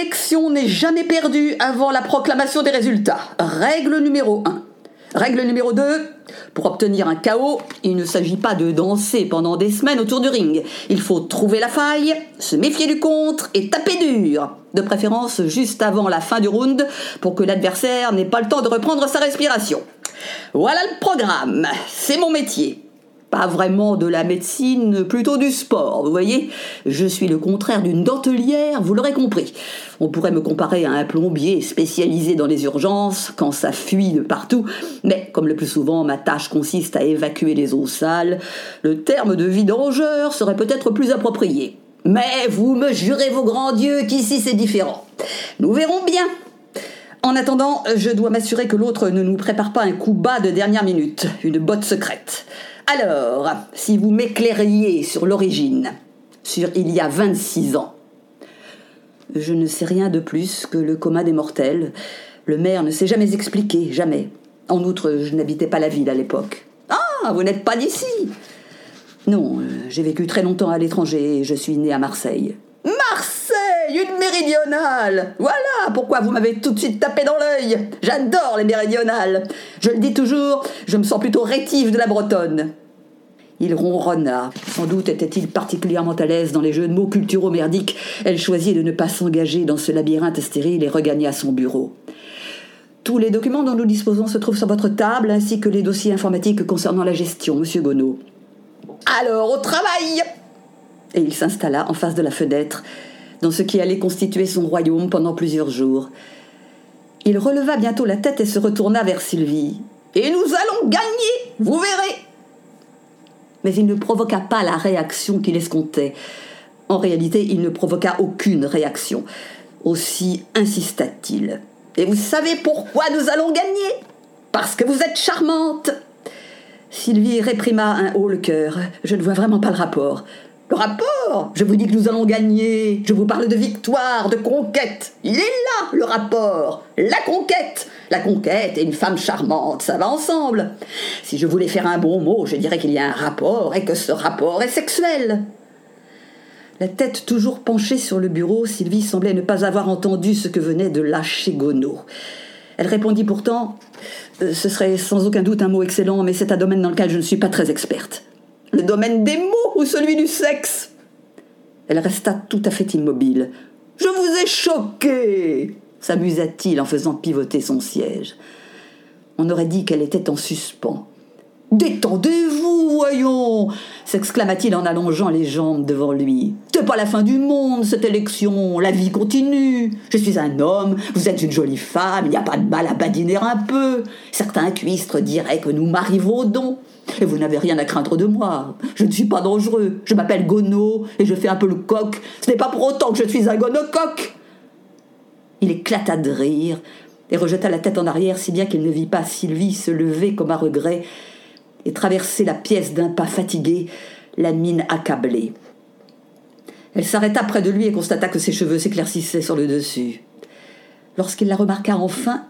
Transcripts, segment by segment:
élection n'est jamais perdue avant la proclamation des résultats. Règle numéro 1. Règle numéro 2. Pour obtenir un chaos, il ne s'agit pas de danser pendant des semaines autour du ring. Il faut trouver la faille, se méfier du contre et taper dur. De préférence juste avant la fin du round pour que l'adversaire n'ait pas le temps de reprendre sa respiration. Voilà le programme. C'est mon métier pas vraiment de la médecine, plutôt du sport, vous voyez Je suis le contraire d'une dentelière, vous l'aurez compris. On pourrait me comparer à un plombier spécialisé dans les urgences, quand ça fuit de partout, mais comme le plus souvent ma tâche consiste à évacuer les eaux sales, le terme de vidangeur serait peut-être plus approprié. Mais vous me jurez vos grands dieux qu'ici c'est différent. Nous verrons bien. En attendant, je dois m'assurer que l'autre ne nous prépare pas un coup bas de dernière minute, une botte secrète. Alors, si vous m'éclairiez sur l'origine, sur il y a 26 ans. Je ne sais rien de plus que le coma des mortels. Le maire ne s'est jamais expliqué, jamais. En outre, je n'habitais pas la ville à l'époque. Ah, vous n'êtes pas d'ici Non, euh, j'ai vécu très longtemps à l'étranger et je suis né à Marseille. Marseille Une méridionale Voilà pourquoi vous m'avez tout de suite tapé dans l'œil J'adore les méridionales Je le dis toujours, je me sens plutôt rétive de la bretonne. Il ronronna. Sans doute était-il particulièrement à l'aise dans les jeux de mots culturaux merdiques. Elle choisit de ne pas s'engager dans ce labyrinthe stérile et regagna son bureau. Tous les documents dont nous disposons se trouvent sur votre table, ainsi que les dossiers informatiques concernant la gestion, monsieur Gonneau. Alors, au travail Et il s'installa en face de la fenêtre, dans ce qui allait constituer son royaume pendant plusieurs jours. Il releva bientôt la tête et se retourna vers Sylvie. Et nous allons gagner, vous verrez mais il ne provoqua pas la réaction qu'il escomptait. En réalité, il ne provoqua aucune réaction. Aussi insista-t-il. Et vous savez pourquoi nous allons gagner? Parce que vous êtes charmante Sylvie réprima un haut le cœur. Je ne vois vraiment pas le rapport. Le rapport? Je vous dis que nous allons gagner. Je vous parle de victoire, de conquête. Il est là, le rapport. La conquête. La conquête et une femme charmante, ça va ensemble. Si je voulais faire un bon mot, je dirais qu'il y a un rapport et que ce rapport est sexuel. La tête toujours penchée sur le bureau, Sylvie semblait ne pas avoir entendu ce que venait de lâcher Gono. Elle répondit pourtant euh, Ce serait sans aucun doute un mot excellent, mais c'est un domaine dans lequel je ne suis pas très experte. Le domaine des mots ou celui du sexe? Elle resta tout à fait immobile. Je vous ai choqué s'amusa-t-il en faisant pivoter son siège. On aurait dit qu'elle était en suspens. Détendez-vous, voyons s'exclama-t-il en allongeant les jambes devant lui. C'est pas la fin du monde, cette élection, la vie continue. Je suis un homme, vous êtes une jolie femme, il n'y a pas de mal à badiner un peu. Certains cuistres diraient que nous marivaudons. Et vous n'avez rien à craindre de moi. Je ne suis pas dangereux. Je m'appelle Gono et je fais un peu le coq. Ce n'est pas pour autant que je suis un gonocoq. Il éclata de rire et rejeta la tête en arrière si bien qu'il ne vit pas Sylvie se lever comme à regret et traverser la pièce d'un pas fatigué, la mine accablée. Elle s'arrêta près de lui et constata que ses cheveux s'éclaircissaient sur le dessus. Lorsqu'il la remarqua enfin,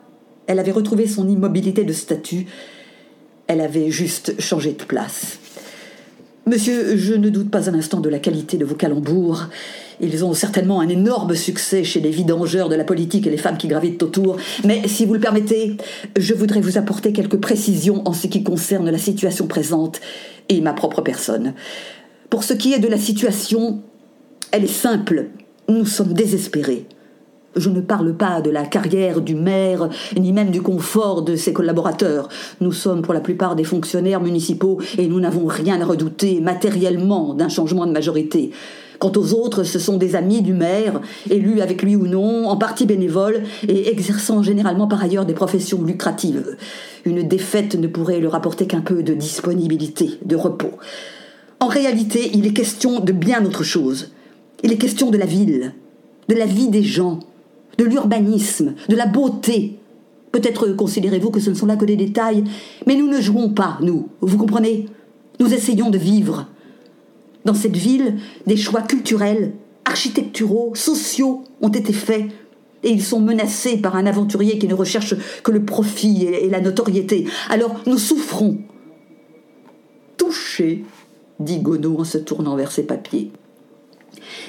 elle avait retrouvé son immobilité de statue. Elle avait juste changé de place. Monsieur, je ne doute pas un instant de la qualité de vos calembours. Ils ont certainement un énorme succès chez les vidangeurs de la politique et les femmes qui gravitent autour. Mais si vous le permettez, je voudrais vous apporter quelques précisions en ce qui concerne la situation présente et ma propre personne. Pour ce qui est de la situation, elle est simple. Nous sommes désespérés. Je ne parle pas de la carrière du maire, ni même du confort de ses collaborateurs. Nous sommes pour la plupart des fonctionnaires municipaux et nous n'avons rien à redouter matériellement d'un changement de majorité. Quant aux autres, ce sont des amis du maire, élus avec lui ou non, en partie bénévoles et exerçant généralement par ailleurs des professions lucratives. Une défaite ne pourrait leur apporter qu'un peu de disponibilité, de repos. En réalité, il est question de bien autre chose. Il est question de la ville, de la vie des gens, de l'urbanisme, de la beauté. Peut-être considérez-vous que ce ne sont là que des détails, mais nous ne jouons pas, nous, vous comprenez? Nous essayons de vivre. Dans cette ville, des choix culturels, architecturaux, sociaux ont été faits, et ils sont menacés par un aventurier qui ne recherche que le profit et la notoriété. Alors nous souffrons. Touché, dit Godot en se tournant vers ses papiers.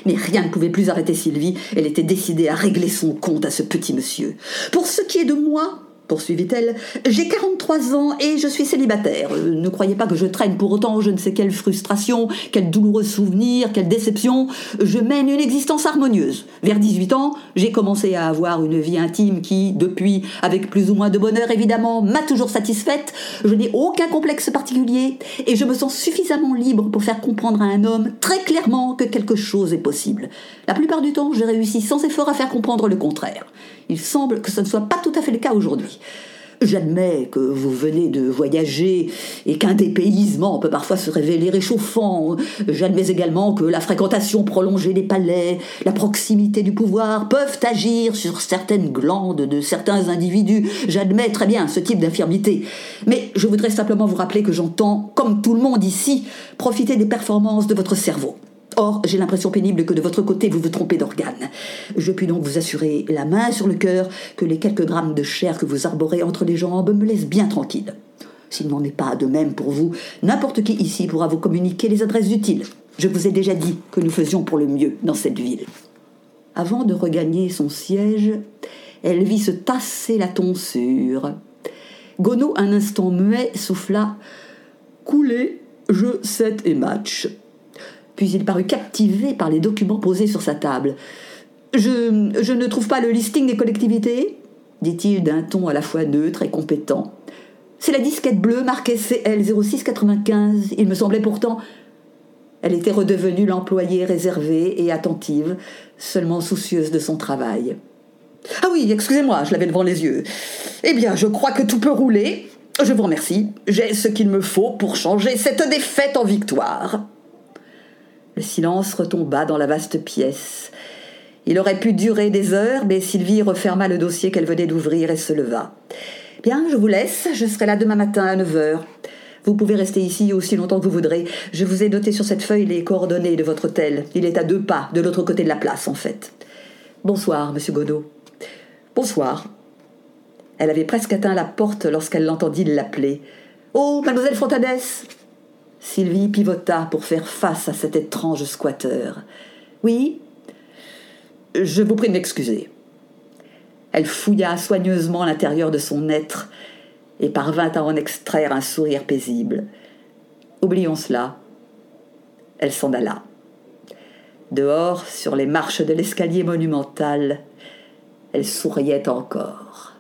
Mais rien ne pouvait plus arrêter Sylvie, elle était décidée à régler son compte à ce petit monsieur. Pour ce qui est de moi, poursuivit-elle, j'ai 43 ans et je suis célibataire. Euh, ne croyez pas que je traîne pour autant je ne sais quelle frustration, quel douloureux souvenir, quelle déception. Je mène une existence harmonieuse. Vers 18 ans, j'ai commencé à avoir une vie intime qui, depuis, avec plus ou moins de bonheur évidemment, m'a toujours satisfaite. Je n'ai aucun complexe particulier et je me sens suffisamment libre pour faire comprendre à un homme très clairement que quelque chose est possible. La plupart du temps, j'ai réussi sans effort à faire comprendre le contraire. Il semble que ce ne soit pas tout à fait le cas aujourd'hui. J'admets que vous venez de voyager et qu'un dépaysement peut parfois se révéler réchauffant. J'admets également que la fréquentation prolongée des palais, la proximité du pouvoir peuvent agir sur certaines glandes de certains individus. J'admets très bien ce type d'infirmité. Mais je voudrais simplement vous rappeler que j'entends, comme tout le monde ici, profiter des performances de votre cerveau. Or, j'ai l'impression pénible que de votre côté, vous vous trompez d'organe. Je puis donc vous assurer, la main sur le cœur, que les quelques grammes de chair que vous arborez entre les jambes me laissent bien tranquille. S'il n'en est pas de même pour vous, n'importe qui ici pourra vous communiquer les adresses utiles. Je vous ai déjà dit que nous faisions pour le mieux dans cette ville. Avant de regagner son siège, elle vit se tasser la tonsure. Gono, un instant muet, souffla Couler, jeu, set et match puis il parut captivé par les documents posés sur sa table. Je, ne trouve pas le listing des collectivités dit-il d'un ton à la fois neutre et compétent. C'est la disquette bleue marquée CL 0695. Il me semblait pourtant. Elle était redevenue l'employée réservée et attentive, seulement soucieuse de son travail. Ah oui, excusez-moi, je l'avais devant les yeux. Eh bien, je crois que tout peut rouler. Je vous remercie. J'ai ce qu'il me faut pour changer cette défaite en victoire. Le silence retomba dans la vaste pièce. Il aurait pu durer des heures, mais Sylvie referma le dossier qu'elle venait d'ouvrir et se leva. Bien, je vous laisse, je serai là demain matin à 9 heures. Vous pouvez rester ici aussi longtemps que vous voudrez. Je vous ai noté sur cette feuille les coordonnées de votre hôtel. Il est à deux pas, de l'autre côté de la place, en fait. Bonsoir, monsieur Godot. Bonsoir. Elle avait presque atteint la porte lorsqu'elle l'entendit l'appeler. Oh, mademoiselle Fontanès Sylvie pivota pour faire face à cet étrange squatteur. Oui Je vous prie de m'excuser. Elle fouilla soigneusement l'intérieur de son être et parvint à en extraire un sourire paisible. Oublions cela. Elle s'en alla. Dehors, sur les marches de l'escalier monumental, elle souriait encore.